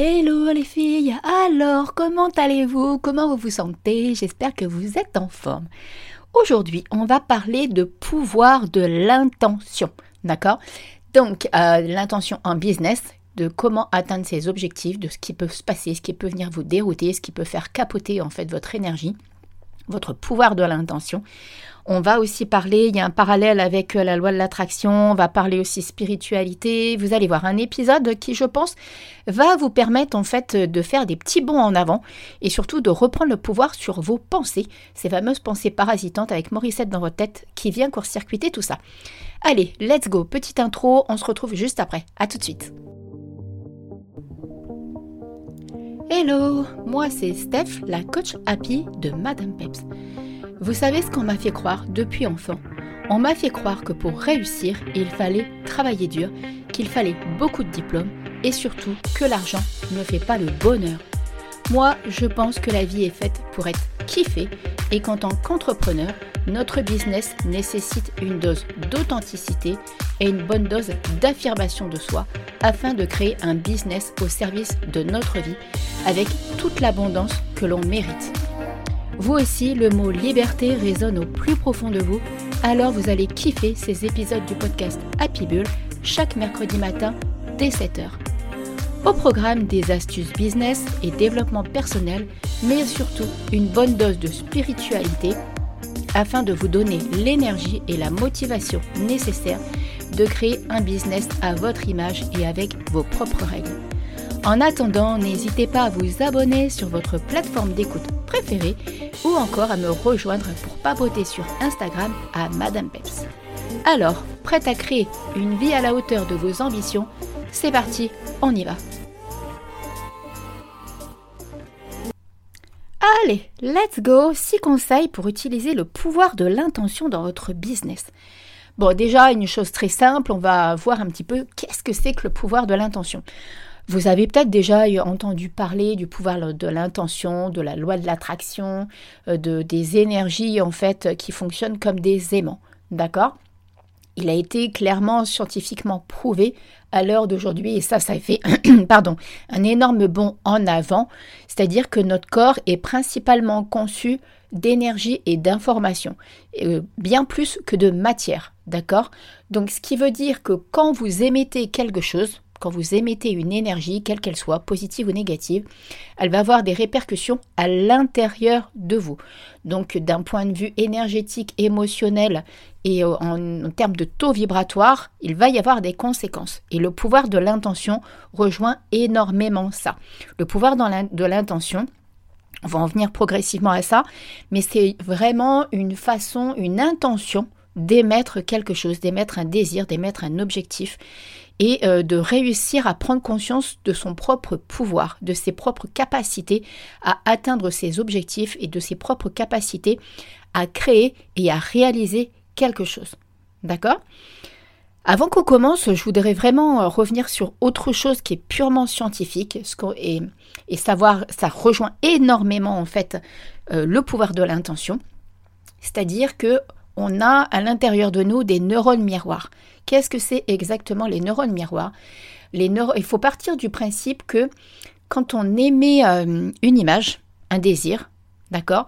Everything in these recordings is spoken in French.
Hello les filles, alors comment allez-vous? Comment vous vous sentez? J'espère que vous êtes en forme. Aujourd'hui, on va parler de pouvoir de l'intention, d'accord? Donc, euh, l'intention en business, de comment atteindre ses objectifs, de ce qui peut se passer, ce qui peut venir vous dérouter, ce qui peut faire capoter en fait votre énergie, votre pouvoir de l'intention. On va aussi parler, il y a un parallèle avec euh, la loi de l'attraction, on va parler aussi spiritualité. Vous allez voir un épisode qui, je pense, va vous permettre en fait de faire des petits bons en avant et surtout de reprendre le pouvoir sur vos pensées, ces fameuses pensées parasitantes avec Morissette dans votre tête qui vient court-circuiter tout ça. Allez, let's go, petite intro, on se retrouve juste après. À tout de suite. Hello, moi c'est Steph, la coach happy de Madame Peps. Vous savez ce qu'on m'a fait croire depuis enfant? On m'a fait croire que pour réussir, il fallait travailler dur, qu'il fallait beaucoup de diplômes et surtout que l'argent ne fait pas le bonheur. Moi, je pense que la vie est faite pour être kiffée et qu'en tant qu'entrepreneur, notre business nécessite une dose d'authenticité et une bonne dose d'affirmation de soi afin de créer un business au service de notre vie avec toute l'abondance que l'on mérite. Vous aussi, le mot liberté résonne au plus profond de vous, alors vous allez kiffer ces épisodes du podcast Happy Bull chaque mercredi matin dès 7h. Au programme des astuces business et développement personnel, mais surtout une bonne dose de spiritualité afin de vous donner l'énergie et la motivation nécessaires de créer un business à votre image et avec vos propres règles. En attendant, n'hésitez pas à vous abonner sur votre plateforme d'écoute préférée ou encore à me rejoindre pour papoter sur Instagram à Madame Peps. Alors, prête à créer une vie à la hauteur de vos ambitions C'est parti, on y va Allez, let's go 6 conseils pour utiliser le pouvoir de l'intention dans votre business. Bon, déjà, une chose très simple, on va voir un petit peu qu'est-ce que c'est que le pouvoir de l'intention. Vous avez peut-être déjà entendu parler du pouvoir de l'intention, de la loi de l'attraction, euh, de, des énergies en fait qui fonctionnent comme des aimants. D'accord? Il a été clairement scientifiquement prouvé à l'heure d'aujourd'hui et ça, ça fait pardon, un énorme bond en avant. C'est-à-dire que notre corps est principalement conçu d'énergie et d'information, euh, bien plus que de matière. D'accord? Donc ce qui veut dire que quand vous émettez quelque chose, quand vous émettez une énergie, quelle qu'elle soit, positive ou négative, elle va avoir des répercussions à l'intérieur de vous. Donc d'un point de vue énergétique, émotionnel et euh, en, termes de taux vibratoire, il va y avoir des conséquences. Et le pouvoir de l'intention rejoint énormément ça. Le pouvoir de l'intention, on va en venir progressivement à ça, mais c'est vraiment une façon, une intention d'émettre quelque chose, d'émettre un désir, d'émettre un objectif et euh, de réussir à prendre conscience de son propre pouvoir, de ses propres capacités à atteindre ses objectifs et de ses propres capacités à créer et à réaliser quelque chose. D'accord? Avant qu'on commence, je voudrais vraiment euh, revenir sur autre chose qui est purement scientifique et, savoir, ça rejoint énormément en fait euh, le pouvoir de l'intention. C'est-à-dire que on a à l'intérieur de nous des neurones miroirs. Qu'est-ce que c'est exactement les neurones miroirs? Il faut partir du principe que quand on émet euh, une image, un désir, d'accord?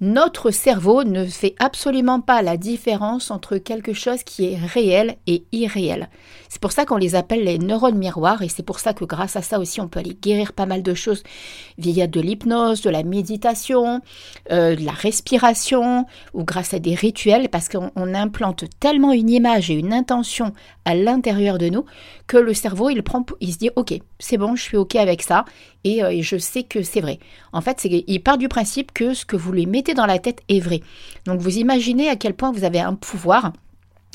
Notre cerveau ne fait absolument pas la différence entre quelque chose qui est réel et irréel. C'est pour ça qu'on les appelle les neurones miroirs et c'est pour ça que grâce à ça aussi on peut aller guérir pas mal de choses via de l'hypnose, de la méditation, euh, de la respiration ou grâce à des rituels parce qu'on implante tellement une image et une intention à l'intérieur de nous que le cerveau il prend, il se dit ok c'est bon je suis ok avec ça et, euh, je sais que c'est vrai. En fait il part du principe que ce que vous lui mettez dans la tête est vrai. Donc vous imaginez à quel point vous avez un pouvoir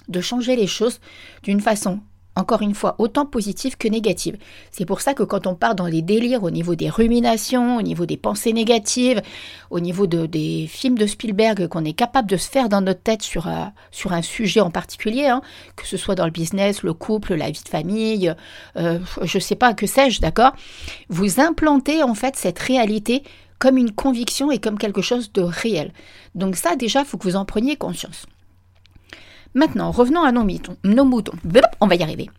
de changer les choses d'une façon encore une fois, autant positive que négative. C'est pour ça que quand on part dans les délires au niveau des ruminations, au niveau des pensées négatives, au niveau de, des films de Spielberg qu'on est capable de se faire dans notre tête sur, un, sur un sujet en particulier, hein, que ce soit dans le business, le couple, la vie de famille, euh, je sais pas, que sais-je, d'accord? Vous implantez en fait cette réalité comme une conviction et comme quelque chose de réel. Donc ça, déjà, il faut que vous en preniez conscience. Maintenant, revenons à nos, moutons. Nos moutons. On va y arriver.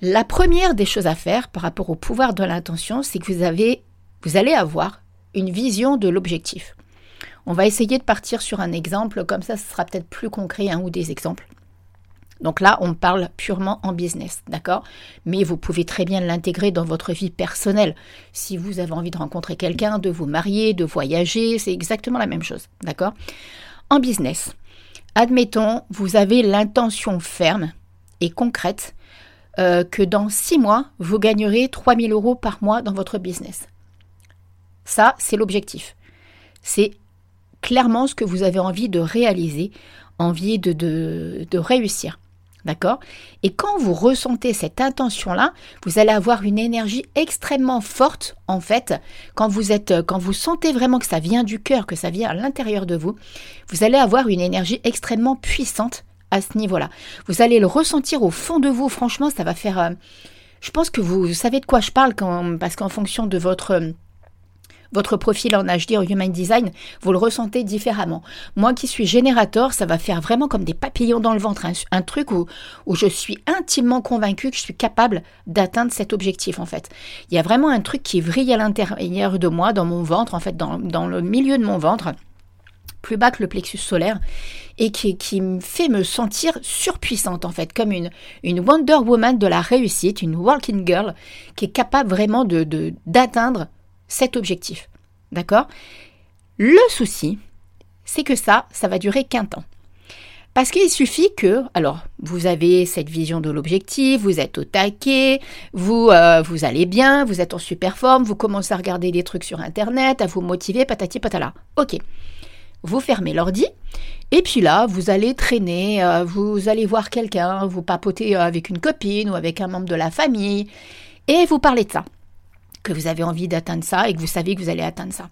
La première des choses à faire par rapport au pouvoir de l'intention, c'est que vous, avez, vous allez avoir une vision de l'objectif. On va essayer de partir sur un exemple, comme ça ce sera peut-être plus concret, un ou des exemples. Donc là, on parle purement en business, d'accord? Mais vous pouvez très bien l'intégrer dans votre vie personnelle. Si vous avez envie de rencontrer quelqu'un, de vous marier, de voyager, c'est exactement la même chose, d'accord? En business, admettons, vous avez l'intention ferme et concrète euh, que dans six mois, vous gagnerez 3000 euros par mois dans votre business. Ça, c'est l'objectif. C'est clairement ce que vous avez envie de réaliser, envie de, de réussir. D'accord? Et quand vous ressentez cette intention-là, vous allez avoir une énergie extrêmement forte, en fait, quand vous êtes, euh, quand vous sentez vraiment que ça vient du cœur, que ça vient à l'intérieur de vous, vous allez avoir une énergie extrêmement puissante à ce niveau-là. Vous allez le ressentir au fond de vous. Franchement, ça va faire. Euh, je pense que vous savez de quoi je parle parce qu'en fonction de votre euh, votre profil en HD, en Human Design, vous le ressentez différemment. Moi qui suis générateur, ça va faire vraiment comme des papillons dans le ventre, un, truc où, où je suis intimement convaincue que je suis capable d'atteindre cet objectif en fait. Il y a vraiment un truc qui vrille à l'intérieur de moi, dans mon ventre, en fait, dans, dans le milieu de mon ventre plus bas que le plexus solaire et qui, qui, me fait me sentir surpuissante en fait, comme une, une Wonder Woman de la réussite, une Walking Girl qui est capable vraiment de d'atteindre cet objectif. D'accord? Le souci, c'est que ça, ça va durer qu'un temps. Parce qu'il suffit que, alors, vous avez cette vision de l'objectif, vous êtes au taquet, vous, euh, vous allez bien, vous êtes en super forme, vous commencez à regarder des trucs sur Internet, à vous motiver, patati patala. Ok. Vous fermez l'ordi, et puis là, vous allez traîner, euh, vous allez voir quelqu'un, vous papotez euh, avec une copine ou avec un membre de la famille, et vous parlez de ça que vous avez envie d'atteindre ça et que vous savez que vous allez atteindre ça.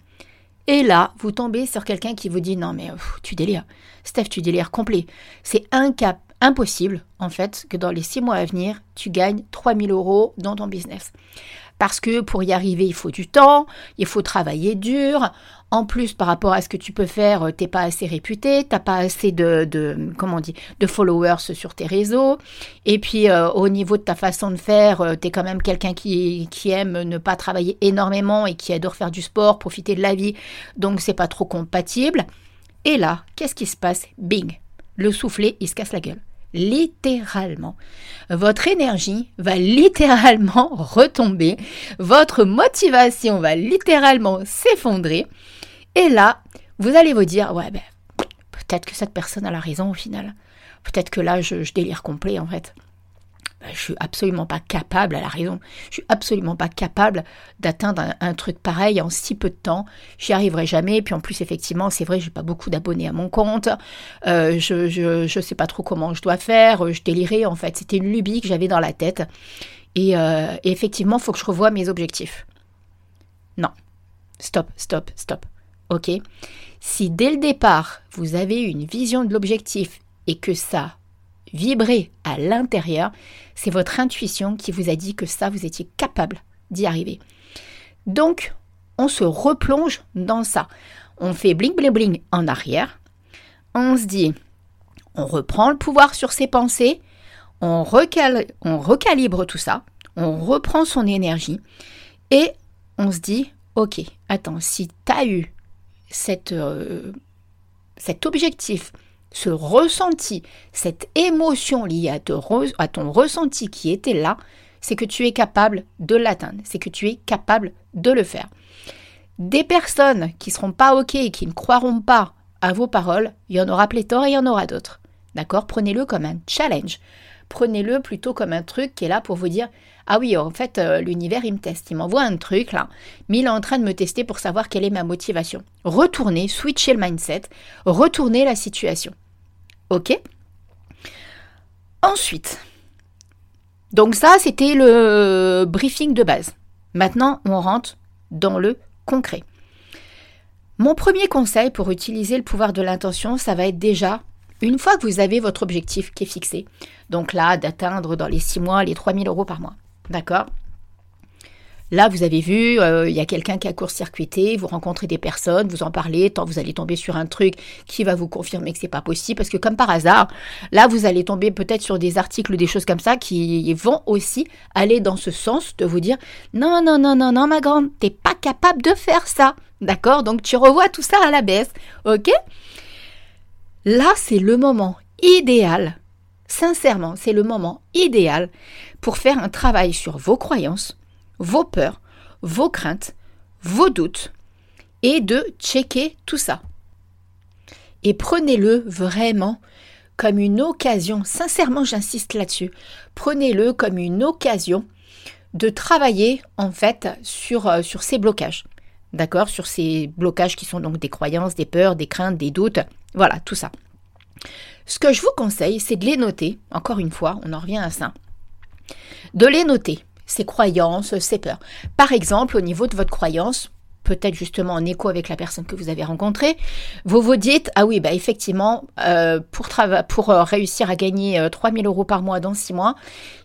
Et là, vous tombez sur quelqu'un qui vous dit non mais tu délires. Steph, tu délires complet. C'est incap impossible en fait que dans les six mois à venir, tu gagnes 3000 euros dans ton business. Parce que pour y arriver, il faut du temps, il faut travailler dur. En plus, par rapport à ce que tu peux faire, euh, t'es pas assez réputé, t'as pas assez de, comment on dit, de followers sur tes réseaux. Et puis, euh, au niveau de ta façon de faire, euh, tu es quand même quelqu'un qui, qui aime ne pas travailler énormément et qui adore faire du sport, profiter de la vie. Donc, c'est pas trop compatible. Et là, qu'est-ce qui se passe? Bing Le soufflet, il se casse la gueule littéralement. Votre énergie va littéralement retomber, votre motivation va littéralement s'effondrer, et là, vous allez vous dire, ouais, ben, peut-être que cette personne a la raison au final. Peut-être que là, je, délire complet en fait. Je je suis absolument pas capable, à la raison, je suis absolument pas capable d'atteindre un, truc pareil en si peu de temps. J'y arriverai jamais. Puis en plus, effectivement, c'est vrai, j'ai pas beaucoup d'abonnés à mon compte. Euh, je, je, sais pas trop comment je dois faire. Je délirais en fait. C'était une lubie que j'avais dans la tête. Et, euh, et effectivement, il faut que je revoie mes objectifs. Non. Stop, stop, stop. OK Si dès le départ, vous avez une vision de l'objectif et que ça vibrer à l'intérieur, c'est votre intuition qui vous a dit que ça, vous étiez capable d'y arriver. Donc, on se replonge dans ça. On fait bling bling bling en arrière. On se dit, on reprend le pouvoir sur ses pensées, on, recalibre tout ça, on reprend son énergie et on se dit, ok, attends, si tu as eu euh, cet objectif ce ressenti, cette émotion liée à, ton ressenti qui était là, c'est que tu es capable de l'atteindre, c'est que tu es capable de le faire. Des personnes qui ne seront pas OK et qui ne croiront pas à vos paroles, il y en aura pléthore et il y en aura d'autres. D'accord? Prenez-le comme un challenge. Prenez-le plutôt comme un truc qui est là pour vous dire Ah oui, en fait, euh, l'univers, il me teste. Il m'envoie un truc là, mais il est en train de me tester pour savoir quelle est ma motivation. Retournez, switchez le mindset, retournez la situation. Ok Ensuite, donc ça, c'était le briefing de base. Maintenant, on rentre dans le concret. Mon premier conseil pour utiliser le pouvoir de l'intention, ça va être déjà, une fois que vous avez votre objectif qui est fixé, donc là, d'atteindre dans les six mois les 3000 euros par mois, d'accord? Là, vous avez vu, euh, il y a quelqu'un qui a court-circuité, vous rencontrez des personnes, vous en parlez, tant vous allez tomber sur un truc qui va vous confirmer que c'est pas possible, parce que comme par hasard, là, vous allez tomber peut-être sur des articles, des choses comme ça, qui vont aussi aller dans ce sens de vous dire, non, non, non, non, non, ma grande, t'es pas capable de faire ça, d'accord? Donc tu revois tout ça à la baisse, ok? Là, c'est le moment idéal, sincèrement, c'est le moment idéal pour faire un travail sur vos croyances, vos peurs, vos craintes, vos doutes, et de checker tout ça. Et prenez-le vraiment comme une occasion, sincèrement j'insiste là-dessus, prenez-le comme une occasion de travailler en fait sur, euh, ces blocages. D'accord? Sur ces blocages qui sont donc des croyances, des peurs, des craintes, des doutes. Voilà, tout ça. Ce que je vous conseille, c'est de les noter. Encore une fois, on en revient à ça. De les noter ses croyances, ses peurs. Par exemple, au niveau de votre croyance, peut-être justement en écho avec la personne que vous avez rencontrée, vous vous dites, ah oui, bah effectivement, euh, pour, pour euh, réussir à gagner 3000 euh, euros par mois dans 6 mois,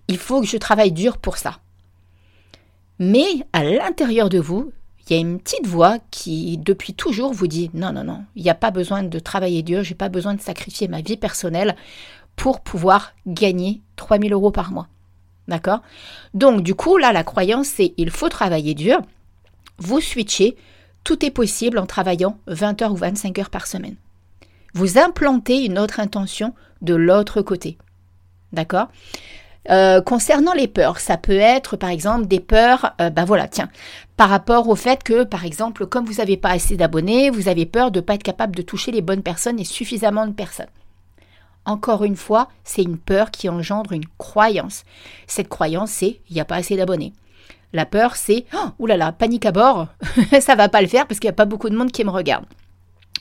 il faut que je travaille dur pour ça. Mais à l'intérieur de vous, il y a une petite voix qui, depuis toujours, vous dit, non, non, non, il n'y a pas besoin de travailler dur, j'ai pas besoin de sacrifier ma vie personnelle pour pouvoir gagner 3000 euros par mois. D'accord? Donc, du coup, là, la croyance, c'est il faut travailler dur. Vous switchez. Tout est possible en travaillant 20 heures ou 25 heures par semaine. Vous implantez une autre intention de l'autre côté. D'accord? Euh, concernant les peurs, ça peut être par exemple des peurs, ben voilà, tiens, par rapport au fait que par exemple, comme vous n'avez pas assez d'abonnés, vous avez peur de ne pas être capable de toucher les bonnes personnes et suffisamment de personnes. Encore une fois, c'est une peur qui engendre une croyance. Cette croyance, c'est il n'y a pas assez d'abonnés. La peur, c'est oh, oulala, panique à bord, ça va pas le faire parce qu'il n'y a pas beaucoup de monde qui me regarde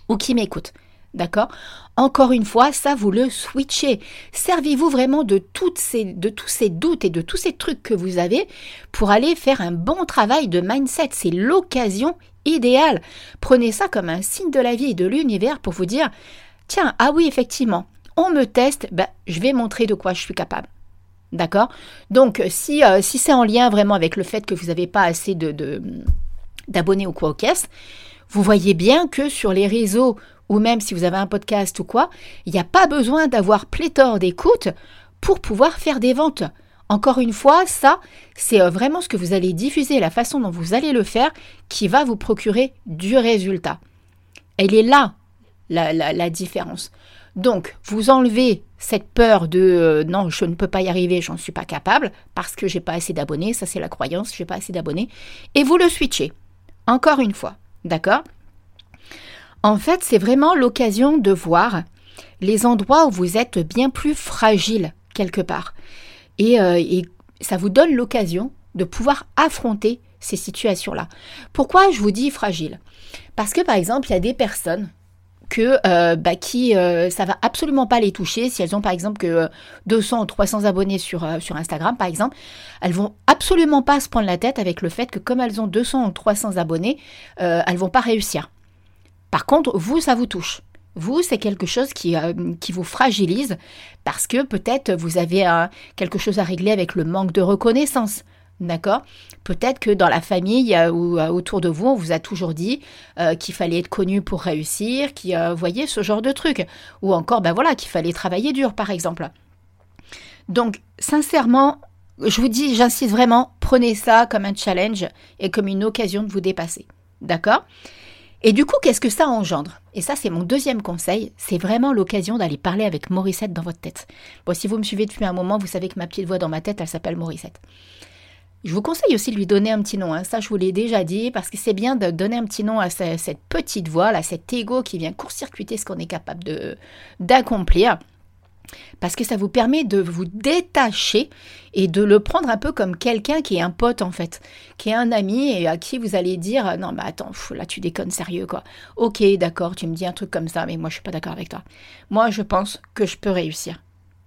ou qui m'écoute. D'accord? Encore une fois, ça vous le switchez. Servez-vous vraiment de, toutes ces, de tous ces doutes et de tous ces trucs que vous avez pour aller faire un bon travail de mindset. C'est l'occasion idéale. Prenez ça comme un signe de la vie et de l'univers pour vous dire, tiens, ah oui, effectivement, on me teste, ben, je vais montrer de quoi je suis capable. D'accord? Donc, si, euh, si c'est en lien vraiment avec le fait que vous n'avez pas assez de, d'abonnés ou quoi au caisse, vous voyez bien que sur les réseaux, ou même si vous avez un podcast ou quoi, il n'y a pas besoin d'avoir pléthore d'écoute pour pouvoir faire des ventes. Encore une fois, ça, c'est euh, vraiment ce que vous allez diffuser, la façon dont vous allez le faire, qui va vous procurer du résultat. Elle est là, la, la différence. Donc, vous enlevez cette peur de euh, non, je ne peux pas y arriver, j'en suis pas capable parce que j'ai pas assez d'abonnés, ça c'est la croyance, j'ai pas assez d'abonnés, et vous le switchez. Encore une fois, d'accord? En fait, c'est vraiment l'occasion de voir les endroits où vous êtes bien plus fragile quelque part. Et, euh, et ça vous donne l'occasion de pouvoir affronter ces situations-là. Pourquoi je vous dis fragile? Parce que par exemple, il y a des personnes que euh, bah, qui euh, ça va absolument pas les toucher si elles ont par exemple que 200 ou 300 abonnés sur euh, sur Instagram par exemple. Elles vont absolument pas se prendre la tête avec le fait que comme elles ont 200 ou 300 abonnés elles vont pas réussir. Par contre vous ça vous touche. Vous, c'est quelque chose qui, qui vous fragilise parce que peut-être vous avez quelque chose à régler avec le manque de reconnaissance. D'accord? Peut-être que dans la famille ou euh, autour de vous, on vous a toujours dit euh, qu'il fallait être connu pour réussir, qui euh, voyez ce genre de truc. Ou encore, ben voilà, qu'il fallait travailler dur, par exemple. Donc, sincèrement, je vous dis, j'insiste vraiment, prenez ça comme un challenge et comme une occasion de vous dépasser. D'accord? Et du coup, qu'est-ce que ça engendre? Et ça, c'est mon deuxième conseil. C'est vraiment l'occasion d'aller parler avec Morissette dans votre tête. Bon, si vous me suivez depuis un moment, vous savez que ma petite voix dans ma tête, elle s'appelle Morissette. Je vous conseille aussi de lui donner un petit nom. Hein. Ça, je vous l'ai déjà dit, parce que c'est bien de donner un petit nom à cette petite voix, à cet ego qui vient court-circuiter ce qu'on est capable de, d'accomplir. Parce que ça vous permet de vous détacher et de le prendre un peu comme quelqu'un qui est un pote en fait, qui est un ami et à qui vous allez dire non mais attends là tu déconnes sérieux quoi. Ok d'accord tu me dis un truc comme ça mais moi je suis pas d'accord avec toi. Moi je pense que je peux réussir.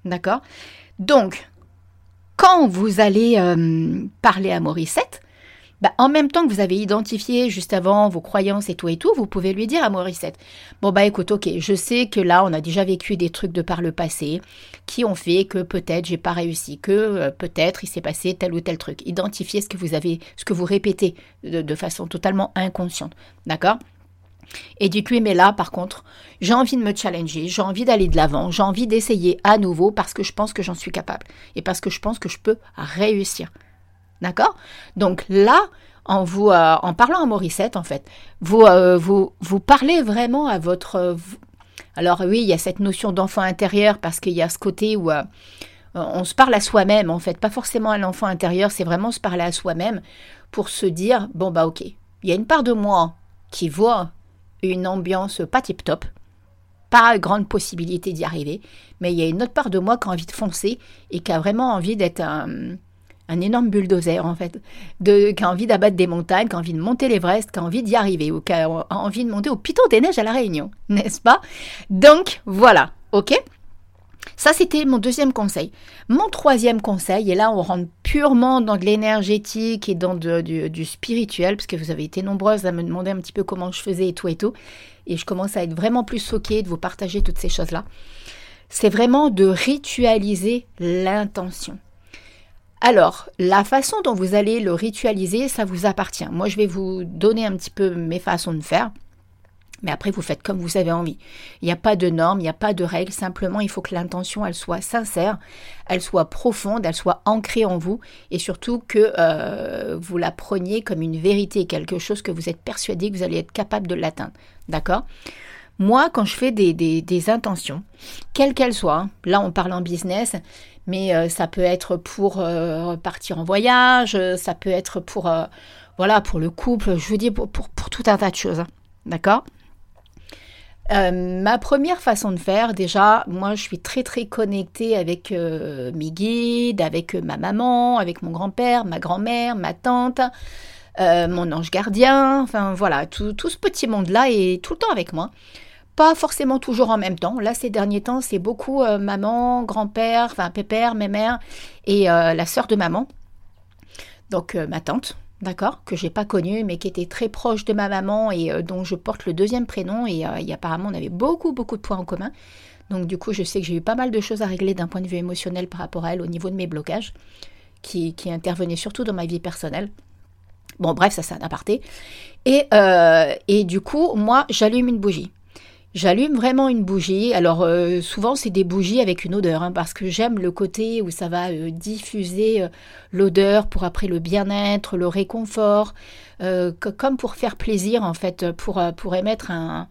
D'accord? Donc quand vous allez euh, parler à Morissette, bah, en même temps que vous avez identifié juste avant vos croyances et tout et tout, vous pouvez lui dire à Morissette, bon bah écoute, ok, je sais que là on a déjà vécu des trucs de par le passé qui ont fait que peut-être j'ai pas réussi, que euh, peut-être il s'est passé tel ou tel truc. Identifiez ce que vous avez, ce que vous répétez de, façon totalement inconsciente, d'accord? Et coup, mais là, par contre, j'ai envie de me challenger, j'ai envie d'aller de l'avant, j'ai envie d'essayer à nouveau parce que je pense que j'en suis capable et parce que je pense que je peux réussir. D'accord? Donc là, en vous euh, en parlant à Morissette, en fait, vous, euh, vous, vous parlez vraiment à votre. Euh, alors oui, il y a cette notion d'enfant intérieur parce qu'il y a ce côté où on se parle à soi-même, en fait, pas forcément à l'enfant intérieur, c'est vraiment se parler à soi-même pour se dire bon bah ok, il y a une part de moi qui voit une ambiance pas tip top, pas grande possibilité d'y arriver, mais il y a une autre part de moi qui a envie de foncer et qui a vraiment envie d'être un un énorme bulldozer en fait, de, qui a envie d'abattre des montagnes, qui a envie de monter l'Everest, qui a envie d'y arriver, ou qui a envie de monter au Piton des Neiges à La Réunion, n'est-ce pas? Donc voilà, ok? Ça, c'était mon deuxième conseil. Mon troisième conseil, et là, on rentre purement dans de l'énergétique et dans du, spirituel, parce que vous avez été nombreuses à me demander un petit peu comment je faisais et tout et tout. Et je commence à être vraiment plus choquée de vous partager toutes ces choses-là. C'est vraiment de ritualiser l'intention. Alors, la façon dont vous allez le ritualiser, ça vous appartient. Moi, je vais vous donner un petit peu mes façons de faire. Mais après, vous faites comme vous avez envie. Il n'y a pas de normes, il n'y a pas de règles. Simplement, il faut que l'intention, elle soit sincère, elle soit profonde, elle soit ancrée en vous. Et surtout que euh, vous la preniez comme une vérité, quelque chose que vous êtes persuadé que vous allez être capable de l'atteindre. D'accord? Moi, quand je fais des, intentions, quelles qu'elles soient, hein, là on parle en business, mais euh, ça peut être pour euh, partir en voyage, ça peut être pour, voilà, pour le couple, je vous dis pour, pour, tout un tas de choses. Hein, d'accord? Ma première façon de faire, déjà, moi je suis très très connectée avec mes guides, avec ma maman, avec mon grand-père, ma grand-mère, ma tante, mon ange gardien, enfin voilà, tout, tout ce petit monde-là est tout le temps avec moi. Pas forcément toujours en même temps. Là, ces derniers temps, c'est beaucoup euh, maman, grand-père, enfin pépère, mes mères et euh, la sœur de maman. Donc euh, ma tante, d'accord, que j'ai pas connue, mais qui était très proche de ma maman et dont je porte le deuxième prénom. Et, apparemment, on avait beaucoup, beaucoup de points en commun. Donc du coup, je sais que j'ai eu pas mal de choses à régler d'un point de vue émotionnel par rapport à elle au niveau de mes blocages, qui, qui intervenaient surtout dans ma vie personnelle. Bon, bref, ça c'est un aparté. Et, et du coup, moi, j'allume une bougie. J'allume vraiment une bougie. Alors euh, souvent c'est des bougies avec une odeur, hein, parce que j'aime le côté où ça va euh, diffuser euh, l'odeur pour après le bien-être, le réconfort, comme pour faire plaisir en fait, pour, pour émettre un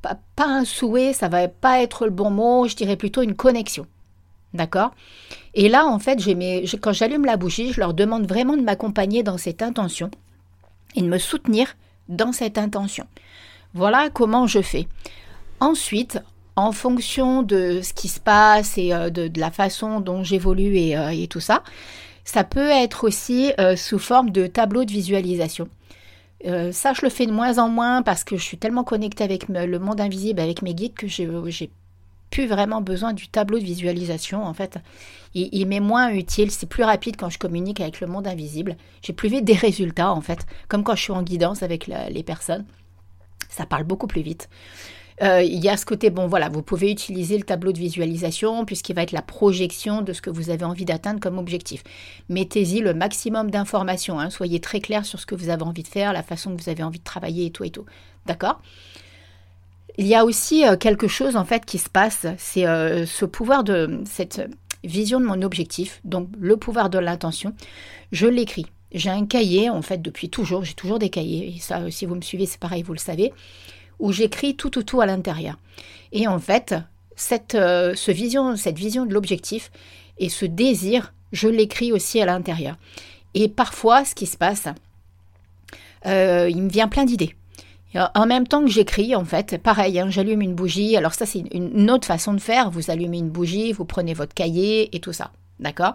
pas, un souhait, ça va pas être le bon mot, je dirais plutôt une connexion. D'accord? Et là en fait, quand j'allume la bougie, je leur demande vraiment de m'accompagner dans cette intention et de me soutenir dans cette intention. Voilà comment je fais. Ensuite, en fonction de ce qui se passe et euh, de, la façon dont j'évolue et, euh, tout ça, ça peut être aussi euh, sous forme de tableau de visualisation. ça, je le fais de moins en moins parce que je suis tellement connectée avec le monde invisible, avec mes guides, que j'ai plus vraiment besoin du tableau de visualisation. En fait, il, m'est moins utile. C'est plus rapide quand je communique avec le monde invisible. J'ai plus vite des résultats, en fait, comme quand je suis en guidance avec les personnes. Ça parle beaucoup plus vite. Euh, il y a ce côté, bon voilà, vous pouvez utiliser le tableau de visualisation puisqu'il va être la projection de ce que vous avez envie d'atteindre comme objectif. Mettez-y le maximum d'informations, hein. soyez très clair sur ce que vous avez envie de faire, la façon que vous avez envie de travailler et tout et tout. D'accord? Il y a aussi euh, quelque chose en fait qui se passe, c'est euh, ce pouvoir de cette vision de mon objectif, donc le pouvoir de l'intention. Je l'écris. J'ai un cahier, en fait, depuis toujours, j'ai toujours des cahiers, et ça, si vous me suivez, c'est pareil, vous le savez où j'écris tout, tout, tout à l'intérieur. Et en fait, cette, euh, vision, cette vision de l'objectif et ce désir, je l'écris aussi à l'intérieur. Et parfois, ce qui se passe, euh, il me vient plein d'idées. En même temps que j'écris, en fait, pareil, hein, j'allume une bougie. Alors ça, c'est une autre façon de faire. Vous allumez une bougie, vous prenez votre cahier et tout ça. D'accord?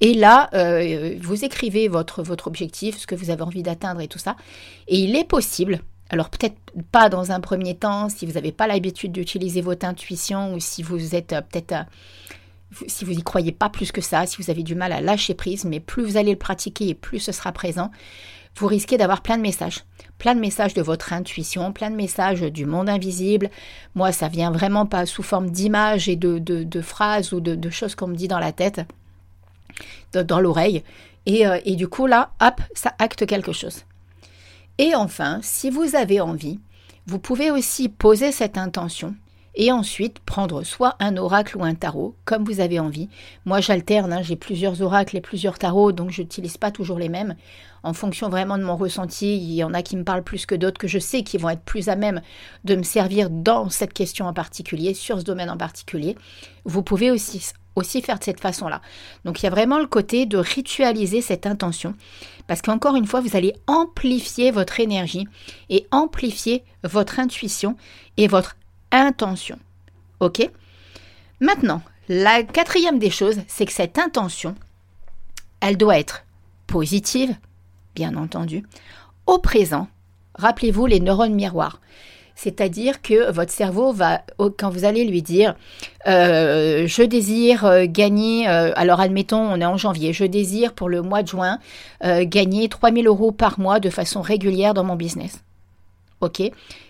Et là, euh, vous écrivez votre objectif, ce que vous avez envie d'atteindre et tout ça. Et il est possible, alors peut-être pas dans un premier temps si vous n'avez pas l'habitude d'utiliser votre intuition ou si vous êtes euh, peut-être si vous n'y croyez pas plus que ça, si vous avez du mal à lâcher prise, mais plus vous allez le pratiquer et plus ce sera présent, vous risquez d'avoir plein de messages. Plein de messages de votre intuition, plein de messages du monde invisible. Moi, ça vient vraiment pas sous forme d'images et de, phrases ou de, choses qu'on me dit dans la tête, dans l'oreille. Et, euh, et du coup, là, hop, ça acte quelque chose. Et enfin, si vous avez envie, vous pouvez aussi poser cette intention et ensuite prendre soit un oracle ou un tarot, comme vous avez envie. Moi, j'alterne, hein, j'ai plusieurs oracles et plusieurs tarots, donc je n'utilise pas toujours les mêmes. En fonction vraiment de mon ressenti, il y en a qui me parlent plus que d'autres, que je sais qui vont être plus à même de me servir dans cette question en particulier, sur ce domaine en particulier. Vous pouvez aussi, aussi faire de cette façon-là. Donc il y a vraiment le côté de ritualiser cette intention, parce qu'encore une fois, vous allez amplifier votre énergie et amplifier votre intuition et votre intention. OK? Maintenant, la quatrième des choses, c'est que cette intention, elle doit être positive, bien entendu, au présent. Rappelez-vous les neurones miroirs. C'est-à-dire que votre cerveau va, quand vous allez lui dire, euh, je désire euh, gagner, euh, alors admettons, on est en janvier, je désire pour le mois de juin gagner 3000 euros par mois de façon régulière dans mon business. OK?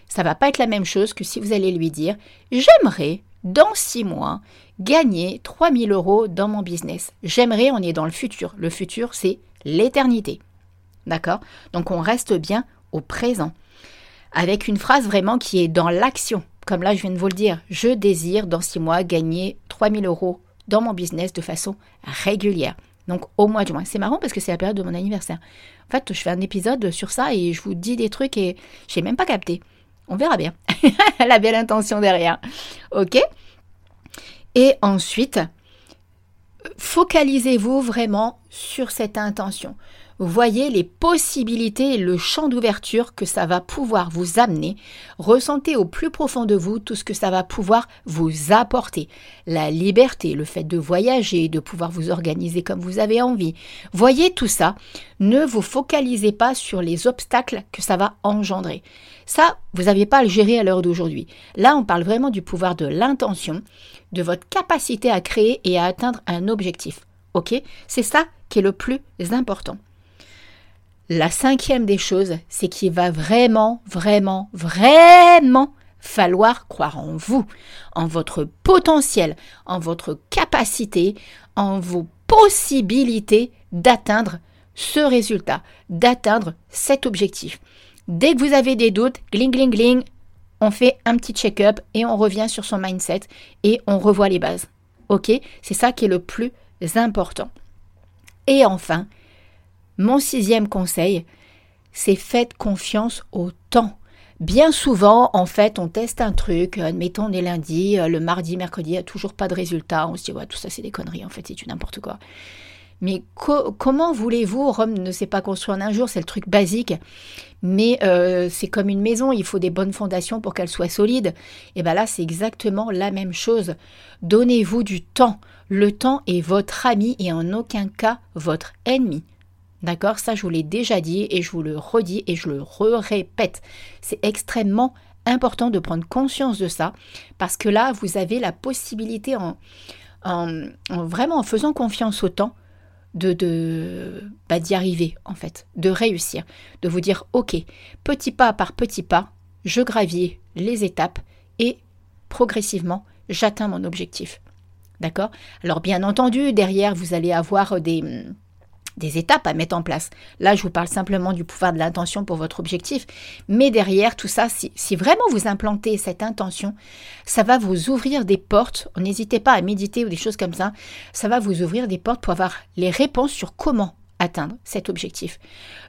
Ça va pas être la même chose que si vous allez lui dire J'aimerais, dans six mois, gagner 3000 euros dans mon business. J'aimerais, on est dans le futur. Le futur, c'est l'éternité. D'accord? Donc on reste bien au présent. Avec une phrase vraiment qui est dans l'action. Comme là, je viens de vous le dire. Je désire, dans six mois, gagner 3000 euros dans mon business de façon régulière. Donc au mois de juin. C'est marrant parce que c'est la période de mon anniversaire. En fait, je fais un épisode sur ça et je vous dis des trucs et je n'ai même pas capté. On verra bien. la belle intention derrière. OK Et ensuite, focalisez-vous vraiment sur cette intention voyez les possibilités et le champ d'ouverture que ça va pouvoir vous amener. Ressentez au plus profond de vous tout ce que ça va pouvoir vous apporter. La liberté, le fait de voyager, de pouvoir vous organiser comme vous avez envie. Voyez tout ça. Ne vous focalisez pas sur les obstacles que ça va engendrer. Ça, vous n'avez pas à le gérer à l'heure d'aujourd'hui. Là, on parle vraiment du pouvoir de l'intention, de votre capacité à créer et à atteindre un objectif. OK? C'est ça qui est le plus important. La cinquième des choses, c'est qu'il va vraiment, vraiment, vraiment falloir croire en vous, en votre potentiel, en votre capacité, en vos possibilités d'atteindre ce résultat, d'atteindre cet objectif. Dès que vous avez des doutes, gling, gling, gling, on fait un petit check-up et on revient sur son mindset et on revoit les bases. OK? C'est ça qui est le plus important. Et enfin, mon sixième conseil, c'est faites confiance au temps. Bien souvent, en fait, on teste un truc, admettons, on est lundi, euh, le mardi, mercredi, il n'y a toujours pas de résultat. On se dit, ouais, tout ça, c'est des conneries, en fait, c'est du n'importe quoi. Mais comment voulez-vous Rome ne s'est pas construit en un jour, c'est le truc basique. Mais euh, c'est comme une maison, il faut des bonnes fondations pour qu'elle soit solide. Et bien là, c'est exactement la même chose. Donnez-vous du temps. Le temps est votre ami et en aucun cas votre ennemi. D'accord? Ça, je vous l'ai déjà dit et je vous le redis et je le répète. C'est extrêmement important de prendre conscience de ça parce que là, vous avez la possibilité en, en, vraiment en faisant confiance au temps de, de bah, d'y arriver en fait, de réussir, de vous dire ok, petit pas par petit pas, je gravis les étapes et progressivement j'atteins mon objectif. D'accord? Alors bien entendu, derrière vous allez avoir des des étapes à mettre en place. Là, je vous parle simplement du pouvoir de l'intention pour votre objectif, mais derrière tout ça, si, vraiment vous implantez cette intention, ça va vous ouvrir des portes. N'hésitez pas à méditer ou des choses comme ça. Ça va vous ouvrir des portes pour avoir les réponses sur comment atteindre cet objectif.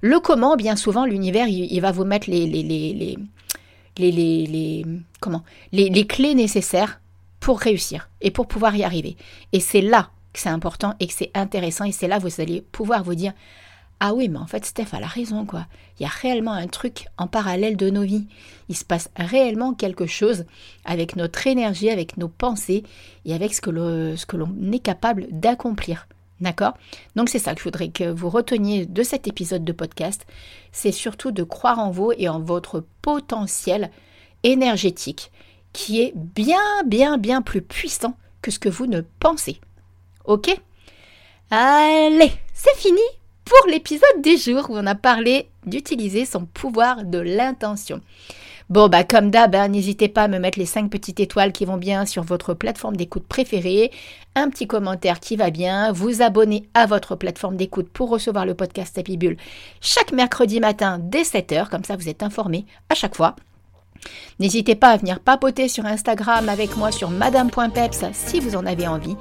Le comment, bien souvent, l'univers, il, va vous mettre les, les, les, les, les comment, les clés nécessaires pour réussir et pour pouvoir y arriver. Et c'est là que c'est important et que c'est intéressant. Et c'est là que vous allez pouvoir vous dire Ah oui, mais en fait, Steph a la raison, quoi. Il y a réellement un truc en parallèle de nos vies. Il se passe réellement quelque chose avec notre énergie, avec nos pensées et avec ce que l'on est capable d'accomplir. D'accord? Donc c'est ça que je voudrais que vous reteniez de cet épisode de podcast. C'est surtout de croire en vous et en votre potentiel énergétique qui est bien, bien, bien plus puissant que ce que vous ne pensez. Ok Allez, c'est fini pour l'épisode du jour où on a parlé d'utiliser son pouvoir de l'intention. Bon, bah comme d'hab, hein, n'hésitez pas à me mettre les 5 petites étoiles qui vont bien sur votre plateforme d'écoute préférée, un petit commentaire qui va bien, vous abonner à votre plateforme d'écoute pour recevoir le podcast Happy Bull chaque mercredi matin dès 7h, comme ça vous êtes informé à chaque fois. N'hésitez pas à venir papoter sur Instagram avec moi sur madame.peps si vous en avez envie.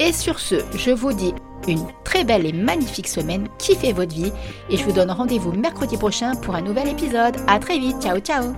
Et sur ce, je vous dis une très belle et magnifique semaine, kiffez votre vie et je vous donne rendez-vous mercredi prochain pour un nouvel épisode. À très vite, ciao ciao